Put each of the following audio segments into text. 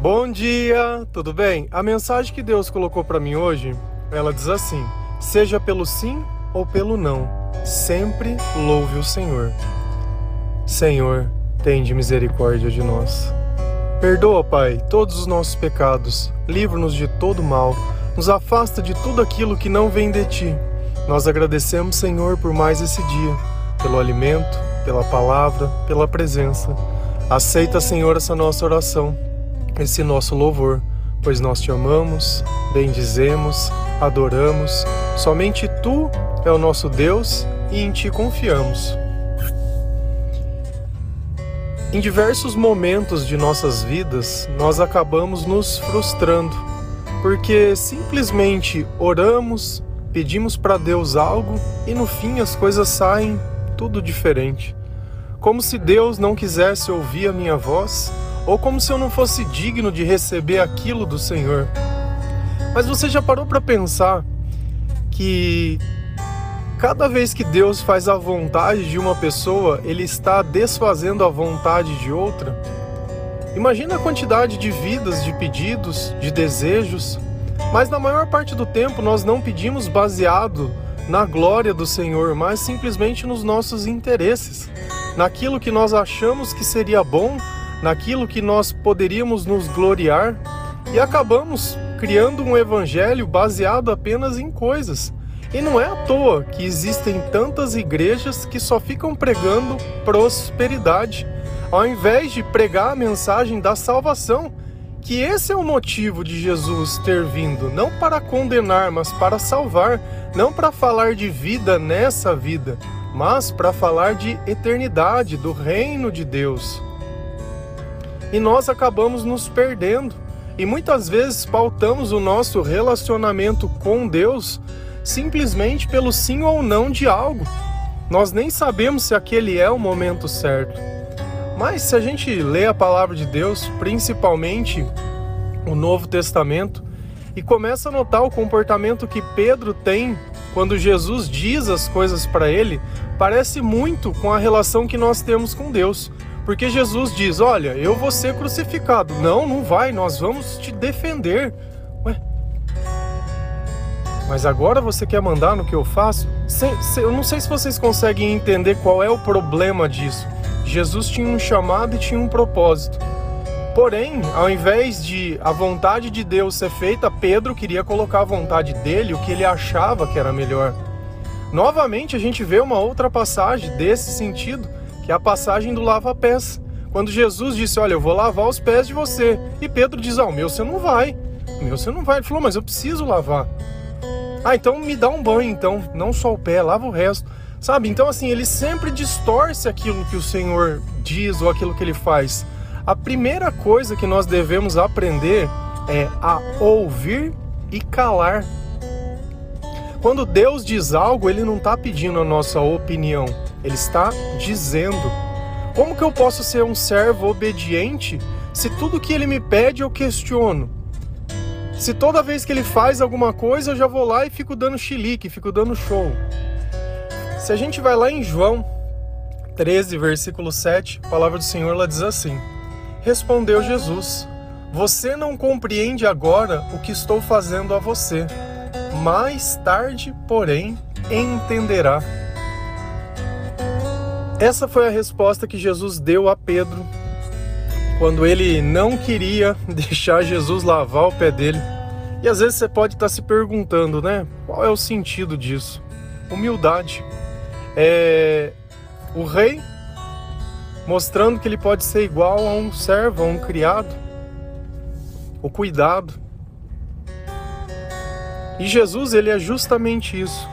Bom dia, tudo bem? A mensagem que Deus colocou para mim hoje, ela diz assim: seja pelo sim ou pelo não, sempre louve o Senhor. Senhor, tende misericórdia de nós. Perdoa, Pai, todos os nossos pecados, livra-nos de todo mal, nos afasta de tudo aquilo que não vem de ti. Nós agradecemos, Senhor, por mais esse dia, pelo alimento, pela palavra, pela presença. Aceita, Senhor, essa nossa oração, esse nosso louvor, pois nós te amamos, bendizemos, adoramos. Somente tu é o nosso Deus e em ti confiamos. Em diversos momentos de nossas vidas, nós acabamos nos frustrando, porque simplesmente oramos, pedimos para Deus algo e no fim as coisas saem tudo diferente. Como se Deus não quisesse ouvir a minha voz, ou como se eu não fosse digno de receber aquilo do Senhor. Mas você já parou para pensar que Cada vez que Deus faz a vontade de uma pessoa, ele está desfazendo a vontade de outra. Imagina a quantidade de vidas, de pedidos, de desejos, mas na maior parte do tempo nós não pedimos baseado na glória do Senhor, mas simplesmente nos nossos interesses, naquilo que nós achamos que seria bom, naquilo que nós poderíamos nos gloriar, e acabamos criando um evangelho baseado apenas em coisas e não é à toa que existem tantas igrejas que só ficam pregando prosperidade, ao invés de pregar a mensagem da salvação, que esse é o motivo de Jesus ter vindo, não para condenar, mas para salvar, não para falar de vida nessa vida, mas para falar de eternidade, do reino de Deus. E nós acabamos nos perdendo, e muitas vezes pautamos o nosso relacionamento com Deus simplesmente pelo sim ou não de algo. Nós nem sabemos se aquele é o momento certo. Mas se a gente lê a palavra de Deus, principalmente o Novo Testamento, e começa a notar o comportamento que Pedro tem quando Jesus diz as coisas para ele, parece muito com a relação que nós temos com Deus. Porque Jesus diz: Olha, eu vou ser crucificado. Não, não vai, nós vamos te defender. Mas agora você quer mandar no que eu faço? Eu não sei se vocês conseguem entender qual é o problema disso. Jesus tinha um chamado e tinha um propósito. Porém, ao invés de a vontade de Deus ser feita, Pedro queria colocar a vontade dele, o que ele achava que era melhor. Novamente, a gente vê uma outra passagem desse sentido, que é a passagem do lava-pés. Quando Jesus disse: Olha, eu vou lavar os pés de você. E Pedro diz: Ah, o meu você não vai. O meu você não vai. Ele falou: Mas eu preciso lavar. Ah, então me dá um banho, então, não só o pé, lava o resto. Sabe? Então, assim, ele sempre distorce aquilo que o Senhor diz ou aquilo que ele faz. A primeira coisa que nós devemos aprender é a ouvir e calar. Quando Deus diz algo, ele não está pedindo a nossa opinião, ele está dizendo. Como que eu posso ser um servo obediente se tudo que ele me pede eu questiono? Se toda vez que ele faz alguma coisa, eu já vou lá e fico dando chilique, fico dando show. Se a gente vai lá em João 13, versículo 7, a palavra do Senhor ela diz assim: Respondeu Jesus: Você não compreende agora o que estou fazendo a você. Mais tarde, porém, entenderá. Essa foi a resposta que Jesus deu a Pedro quando ele não queria deixar Jesus lavar o pé dele. E às vezes você pode estar se perguntando, né? Qual é o sentido disso? Humildade. É o rei mostrando que ele pode ser igual a um servo, a um criado. O cuidado. E Jesus, ele é justamente isso.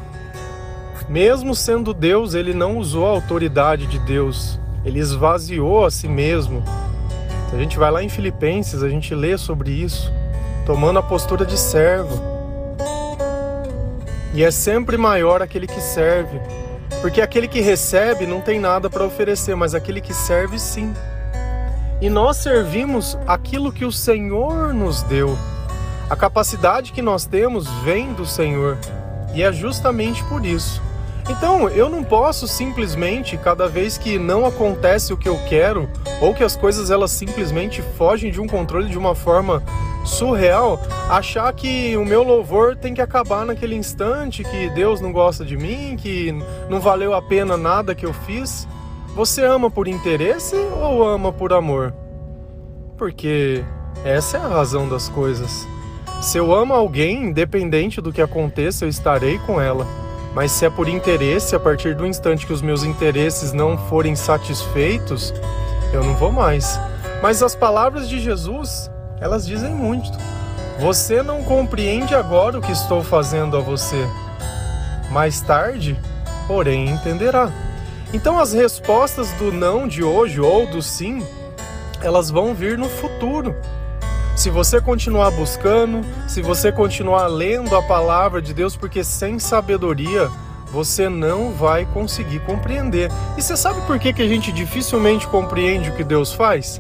Mesmo sendo Deus, ele não usou a autoridade de Deus. Ele esvaziou a si mesmo a gente vai lá em Filipenses, a gente lê sobre isso, tomando a postura de servo. E é sempre maior aquele que serve, porque aquele que recebe não tem nada para oferecer, mas aquele que serve sim. E nós servimos aquilo que o Senhor nos deu. A capacidade que nós temos vem do Senhor. E é justamente por isso. Então, eu não posso simplesmente, cada vez que não acontece o que eu quero, ou que as coisas elas simplesmente fogem de um controle de uma forma surreal, achar que o meu louvor tem que acabar naquele instante, que Deus não gosta de mim, que não valeu a pena nada que eu fiz. Você ama por interesse ou ama por amor? Porque essa é a razão das coisas. Se eu amo alguém, independente do que aconteça, eu estarei com ela. Mas se é por interesse, a partir do instante que os meus interesses não forem satisfeitos, eu não vou mais. Mas as palavras de Jesus, elas dizem muito. Você não compreende agora o que estou fazendo a você. Mais tarde, porém, entenderá. Então as respostas do não de hoje ou do sim, elas vão vir no futuro. Se você continuar buscando, se você continuar lendo a palavra de Deus, porque sem sabedoria você não vai conseguir compreender. E você sabe por que, que a gente dificilmente compreende o que Deus faz?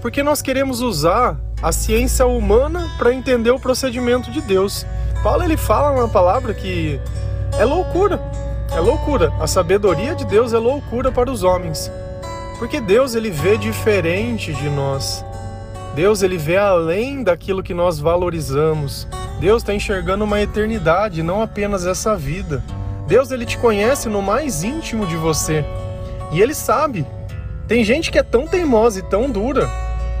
Porque nós queremos usar a ciência humana para entender o procedimento de Deus. Paulo ele fala na palavra que é loucura, é loucura. A sabedoria de Deus é loucura para os homens. Porque Deus ele vê diferente de nós. Deus ele vê além daquilo que nós valorizamos. Deus está enxergando uma eternidade, não apenas essa vida. Deus ele te conhece no mais íntimo de você. E ele sabe. Tem gente que é tão teimosa e tão dura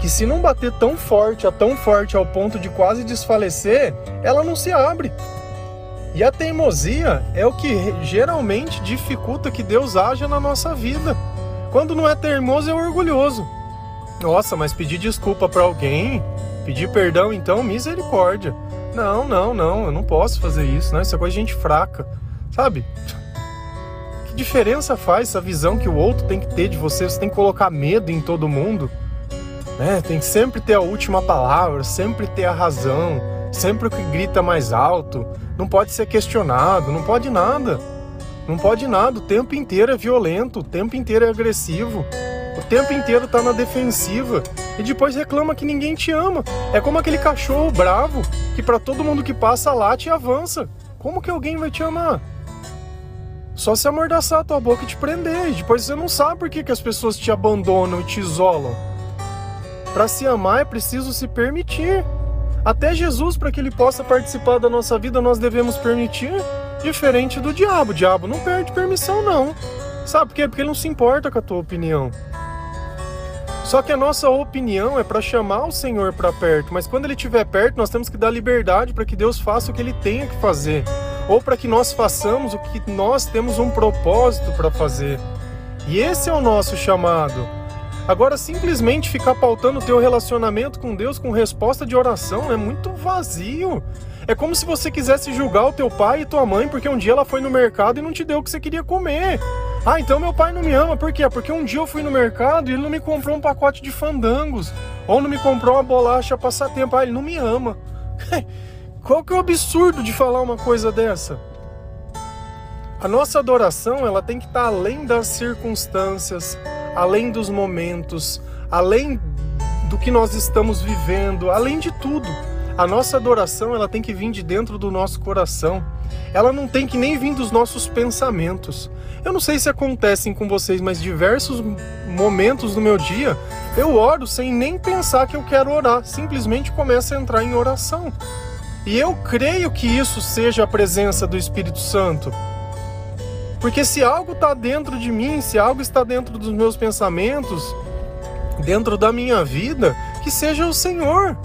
que se não bater tão forte, a tão forte ao ponto de quase desfalecer, ela não se abre. E a teimosia é o que geralmente dificulta que Deus haja na nossa vida. Quando não é teimoso, é orgulhoso. Nossa, mas pedir desculpa para alguém, pedir perdão, então, misericórdia. Não, não, não, eu não posso fazer isso, né? Isso é coisa de gente fraca, sabe? Que diferença faz essa visão que o outro tem que ter de você? Você tem que colocar medo em todo mundo, né? Tem que sempre ter a última palavra, sempre ter a razão, sempre o que grita mais alto, não pode ser questionado, não pode nada. Não pode nada, o tempo inteiro é violento, o tempo inteiro é agressivo. O tempo inteiro tá na defensiva e depois reclama que ninguém te ama. É como aquele cachorro bravo que para todo mundo que passa late e avança. Como que alguém vai te amar? Só se amordaçar a tua boca e te prender. E depois você não sabe por que, que as pessoas te abandonam e te isolam. Para se amar é preciso se permitir. Até Jesus, para que ele possa participar da nossa vida, nós devemos permitir. Diferente do diabo. O diabo não perde permissão, não. Sabe por quê? Porque ele não se importa com a tua opinião. Só que a nossa opinião é para chamar o Senhor para perto, mas quando ele estiver perto, nós temos que dar liberdade para que Deus faça o que ele tenha que fazer, ou para que nós façamos o que nós temos um propósito para fazer. E esse é o nosso chamado. Agora, simplesmente ficar pautando o teu relacionamento com Deus com resposta de oração é muito vazio. É como se você quisesse julgar o teu pai e tua mãe porque um dia ela foi no mercado e não te deu o que você queria comer. Ah, então meu pai não me ama. Por quê? Porque um dia eu fui no mercado e ele não me comprou um pacote de fandangos. Ou não me comprou uma bolacha passatempo. Ah, ele não me ama. Qual que é o absurdo de falar uma coisa dessa? A nossa adoração, ela tem que estar além das circunstâncias, além dos momentos, além do que nós estamos vivendo, além de tudo. A nossa adoração, ela tem que vir de dentro do nosso coração. Ela não tem que nem vir dos nossos pensamentos. Eu não sei se acontecem com vocês, mas diversos momentos do meu dia eu oro sem nem pensar que eu quero orar, simplesmente começo a entrar em oração. E eu creio que isso seja a presença do Espírito Santo. Porque se algo está dentro de mim, se algo está dentro dos meus pensamentos, dentro da minha vida, que seja o Senhor.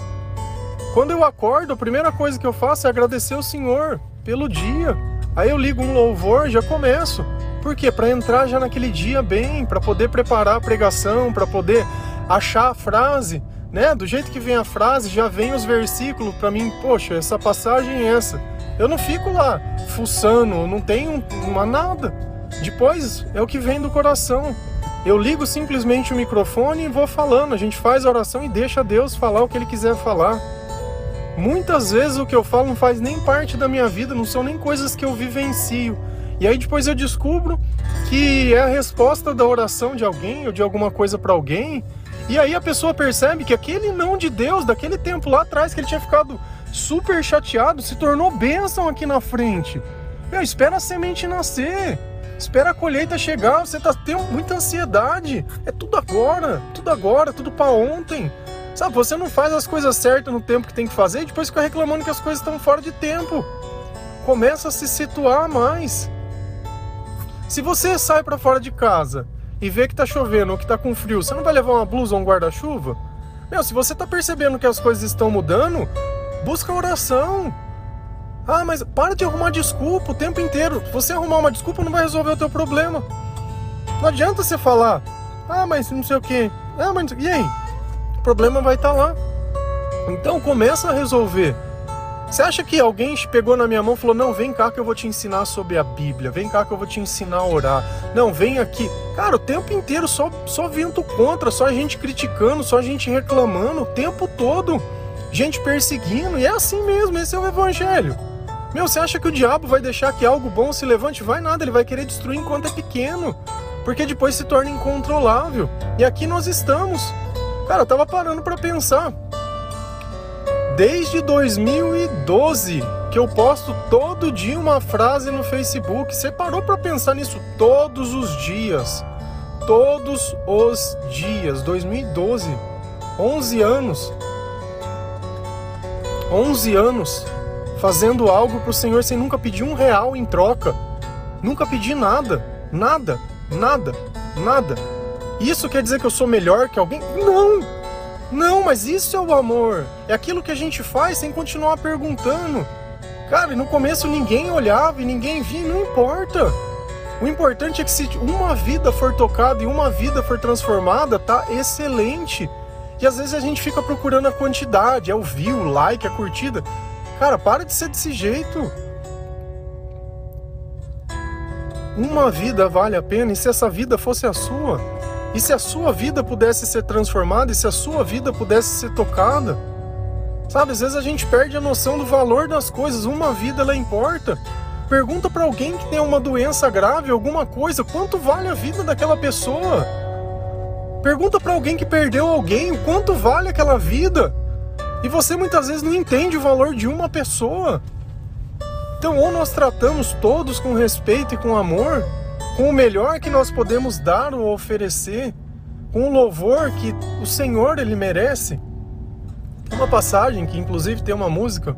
Quando eu acordo, a primeira coisa que eu faço é agradecer o Senhor pelo dia. Aí eu ligo um louvor, já começo. Por quê? Para entrar já naquele dia bem, para poder preparar a pregação, para poder achar a frase, né? Do jeito que vem a frase, já vem os versículos para mim, poxa, essa passagem é essa. Eu não fico lá fuçando, não tenho uma nada. Depois é o que vem do coração. Eu ligo simplesmente o microfone e vou falando. A gente faz a oração e deixa Deus falar o que ele quiser falar. Muitas vezes o que eu falo não faz nem parte da minha vida, não são nem coisas que eu vivencio e aí depois eu descubro que é a resposta da oração de alguém ou de alguma coisa para alguém. E aí a pessoa percebe que aquele não de Deus, daquele tempo lá atrás que ele tinha ficado super chateado, se tornou bênção aqui na frente. Meu, espera a semente nascer. Espera a colheita chegar, você tá tendo muita ansiedade. É tudo agora, tudo agora, tudo para ontem. Sabe, você não faz as coisas certas no tempo que tem que fazer e depois fica reclamando que as coisas estão fora de tempo. Começa a se situar mais. Se você sai para fora de casa e vê que tá chovendo ou que tá com frio, você não vai levar uma blusa ou um guarda-chuva? Meu, se você tá percebendo que as coisas estão mudando, busca oração. Ah, mas para de arrumar desculpa o tempo inteiro. Você arrumar uma desculpa não vai resolver o teu problema. Não adianta você falar, ah, mas não sei o que. Ah, mas e aí? Problema vai estar tá lá. Então começa a resolver. Você acha que alguém pegou na minha mão e falou: Não, vem cá que eu vou te ensinar sobre a Bíblia, vem cá que eu vou te ensinar a orar. Não, vem aqui. Cara, o tempo inteiro só, só vento contra, só a gente criticando, só a gente reclamando, o tempo todo. Gente perseguindo, e é assim mesmo, esse é o Evangelho. Meu, você acha que o diabo vai deixar que algo bom se levante? Vai nada, ele vai querer destruir enquanto é pequeno, porque depois se torna incontrolável. E aqui nós estamos. Cara, eu tava parando para pensar desde 2012 que eu posto todo dia uma frase no Facebook. Você parou para pensar nisso todos os dias? Todos os dias. 2012. 11 anos. 11 anos fazendo algo para o Senhor sem nunca pedir um real em troca. Nunca pedi nada. Nada. Nada. Nada. Isso quer dizer que eu sou melhor que alguém? Não! Não, mas isso é o amor. É aquilo que a gente faz sem continuar perguntando. Cara, no começo ninguém olhava e ninguém via, não importa. O importante é que se uma vida for tocada e uma vida for transformada, tá excelente. E às vezes a gente fica procurando a quantidade, é o view, o like, a curtida. Cara, para de ser desse jeito. Uma vida vale a pena e se essa vida fosse a sua? E se a sua vida pudesse ser transformada, e se a sua vida pudesse ser tocada? Sabe, às vezes a gente perde a noção do valor das coisas, uma vida ela importa. Pergunta para alguém que tem uma doença grave, alguma coisa, quanto vale a vida daquela pessoa? Pergunta para alguém que perdeu alguém, quanto vale aquela vida? E você muitas vezes não entende o valor de uma pessoa. Então, ou nós tratamos todos com respeito e com amor, com o melhor que nós podemos dar ou oferecer, com o louvor que o Senhor ele merece. Uma passagem que inclusive tem uma música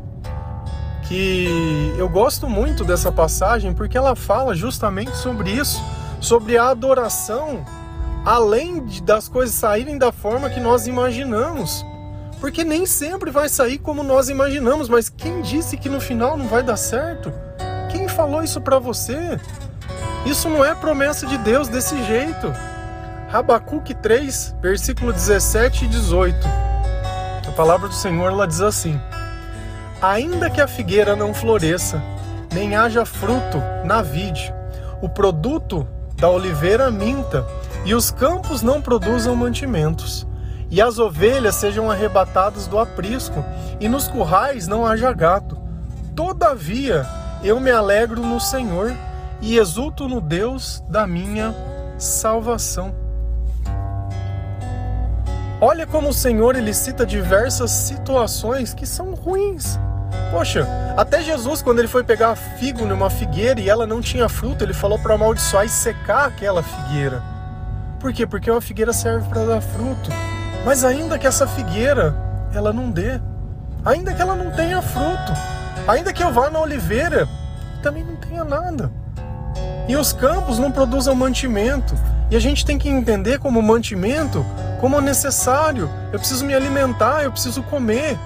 que eu gosto muito dessa passagem porque ela fala justamente sobre isso, sobre a adoração, além das coisas saírem da forma que nós imaginamos. Porque nem sempre vai sair como nós imaginamos, mas quem disse que no final não vai dar certo? Quem falou isso para você? Isso não é promessa de Deus desse jeito. Rabacuque 3, versículo 17 e 18. A palavra do Senhor ela diz assim: Ainda que a figueira não floresça, nem haja fruto na vide, o produto da oliveira minta, e os campos não produzam mantimentos, e as ovelhas sejam arrebatadas do aprisco, e nos currais não haja gato. Todavia eu me alegro no Senhor e exulto no Deus da minha salvação. Olha como o Senhor ele cita diversas situações que são ruins. Poxa, até Jesus, quando ele foi pegar figo numa figueira e ela não tinha fruto, ele falou para amaldiçoar e secar aquela figueira. Por quê? Porque uma figueira serve para dar fruto. Mas ainda que essa figueira ela não dê, ainda que ela não tenha fruto, ainda que eu vá na oliveira, também não tenha nada. E os campos não produzem mantimento. E a gente tem que entender como mantimento, como necessário. Eu preciso me alimentar, eu preciso comer.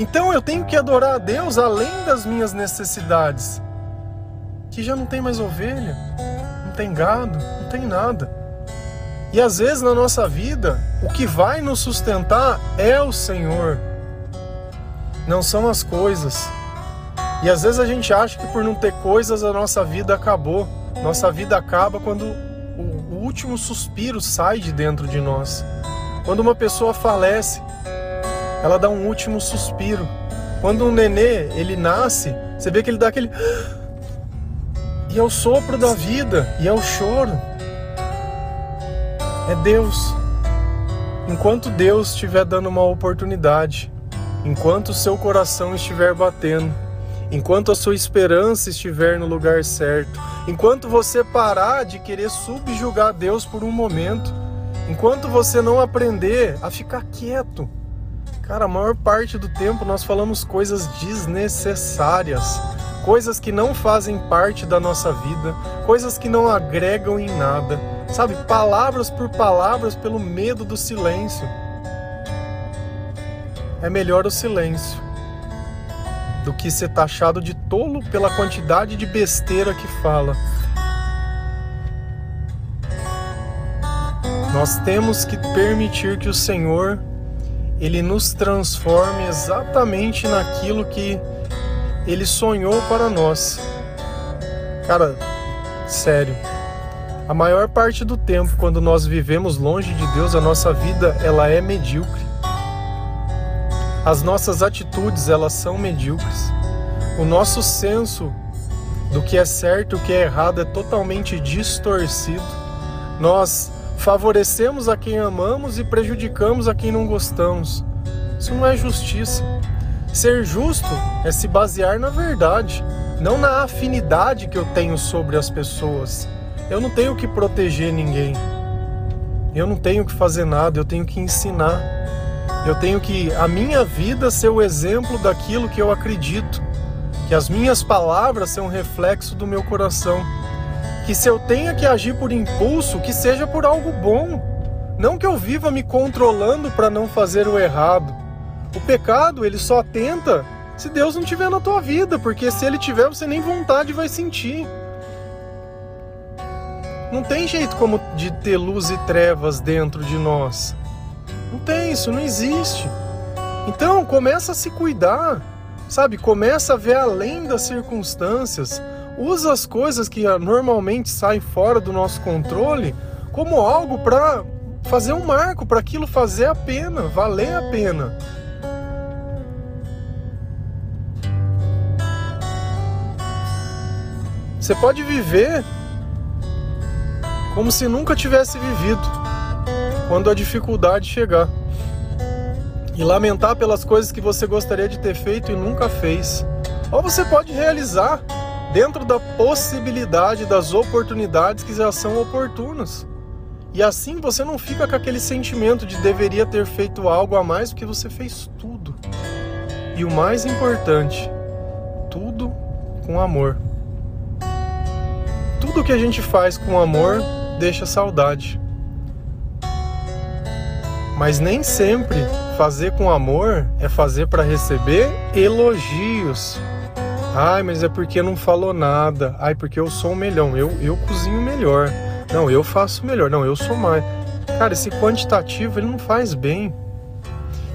Então eu tenho que adorar a Deus além das minhas necessidades. Que já não tem mais ovelha, não tem gado, não tem nada. E às vezes na nossa vida, o que vai nos sustentar é o Senhor, não são as coisas. E às vezes a gente acha que por não ter coisas a nossa vida acabou. Nossa vida acaba quando o último suspiro sai de dentro de nós. Quando uma pessoa falece, ela dá um último suspiro. Quando um nenê, ele nasce, você vê que ele dá aquele e é o sopro da vida, e é o choro. É Deus. Enquanto Deus estiver dando uma oportunidade, enquanto o seu coração estiver batendo, enquanto a sua esperança estiver no lugar certo, enquanto você parar de querer subjugar Deus por um momento, enquanto você não aprender a ficar quieto. Cara, a maior parte do tempo nós falamos coisas desnecessárias, coisas que não fazem parte da nossa vida, coisas que não agregam em nada, sabe? Palavras por palavras pelo medo do silêncio. É melhor o silêncio do que ser taxado de tolo pela quantidade de besteira que fala. Nós temos que permitir que o Senhor ele nos transforme exatamente naquilo que ele sonhou para nós. Cara, sério. A maior parte do tempo quando nós vivemos longe de Deus, a nossa vida ela é medíocre. As nossas atitudes, elas são medíocres. O nosso senso do que é certo e o que é errado é totalmente distorcido. Nós favorecemos a quem amamos e prejudicamos a quem não gostamos. Isso não é justiça. Ser justo é se basear na verdade, não na afinidade que eu tenho sobre as pessoas. Eu não tenho que proteger ninguém. Eu não tenho que fazer nada, eu tenho que ensinar. Eu tenho que a minha vida ser o exemplo daquilo que eu acredito, que as minhas palavras são um reflexo do meu coração, que se eu tenha que agir por impulso, que seja por algo bom, não que eu viva me controlando para não fazer o errado. O pecado, ele só tenta se Deus não tiver na tua vida, porque se ele tiver, você nem vontade vai sentir. Não tem jeito como de ter luz e trevas dentro de nós. Não tem, isso não existe. Então, começa a se cuidar, sabe? Começa a ver além das circunstâncias. Usa as coisas que normalmente saem fora do nosso controle como algo para fazer um marco, para aquilo fazer a pena, valer a pena. Você pode viver como se nunca tivesse vivido quando a dificuldade chegar. E lamentar pelas coisas que você gostaria de ter feito e nunca fez. Ou você pode realizar dentro da possibilidade das oportunidades que já são oportunas. E assim você não fica com aquele sentimento de deveria ter feito algo a mais porque você fez tudo. E o mais importante, tudo com amor. Tudo que a gente faz com amor deixa saudade. Mas nem sempre fazer com amor é fazer para receber elogios. Ai, mas é porque não falou nada. Ai, porque eu sou o melhor. Eu, eu cozinho melhor. Não, eu faço melhor. Não, eu sou mais. Cara, esse quantitativo ele não faz bem.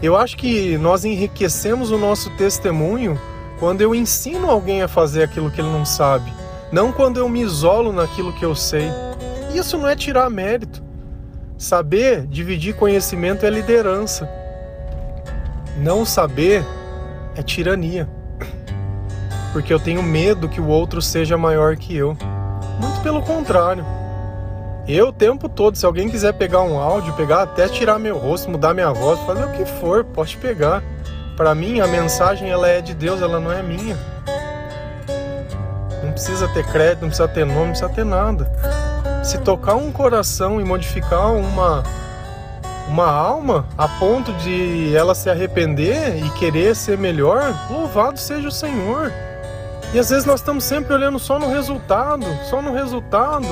Eu acho que nós enriquecemos o nosso testemunho quando eu ensino alguém a fazer aquilo que ele não sabe, não quando eu me isolo naquilo que eu sei. Isso não é tirar mérito. Saber dividir conhecimento é liderança. Não saber é tirania. Porque eu tenho medo que o outro seja maior que eu. Muito pelo contrário. Eu o tempo todo, se alguém quiser pegar um áudio, pegar até tirar meu rosto, mudar minha voz, fazer o que for, pode pegar. Para mim a mensagem ela é de Deus, ela não é minha. Não precisa ter crédito, não precisa ter nome, não precisa ter nada se tocar um coração e modificar uma uma alma a ponto de ela se arrepender e querer ser melhor, louvado seja o Senhor. E às vezes nós estamos sempre olhando só no resultado, só no resultado.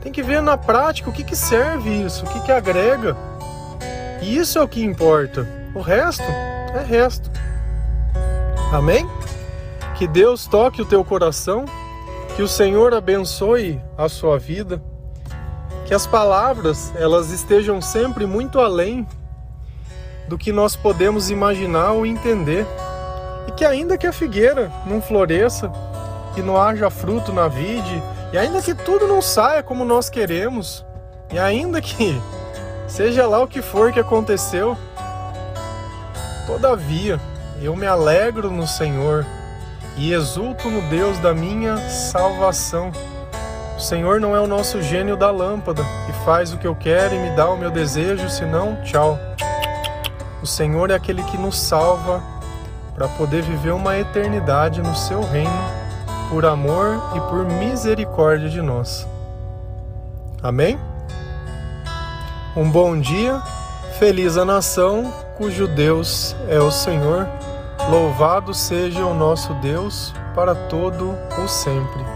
Tem que ver na prática o que, que serve isso, o que, que agrega. E isso é o que importa. O resto é resto. Amém? Que Deus toque o teu coração que o Senhor abençoe a sua vida. Que as palavras elas estejam sempre muito além do que nós podemos imaginar ou entender. E que ainda que a figueira não floresça, que não haja fruto na vide, e ainda que tudo não saia como nós queremos, e ainda que seja lá o que for que aconteceu, todavia eu me alegro no Senhor e exulto no Deus da minha salvação. O Senhor não é o nosso gênio da lâmpada, que faz o que eu quero e me dá o meu desejo, senão, tchau. O Senhor é aquele que nos salva para poder viver uma eternidade no seu reino, por amor e por misericórdia de nós. Amém? Um bom dia, feliz a nação cujo Deus é o Senhor. Louvado seja o nosso Deus para todo o sempre.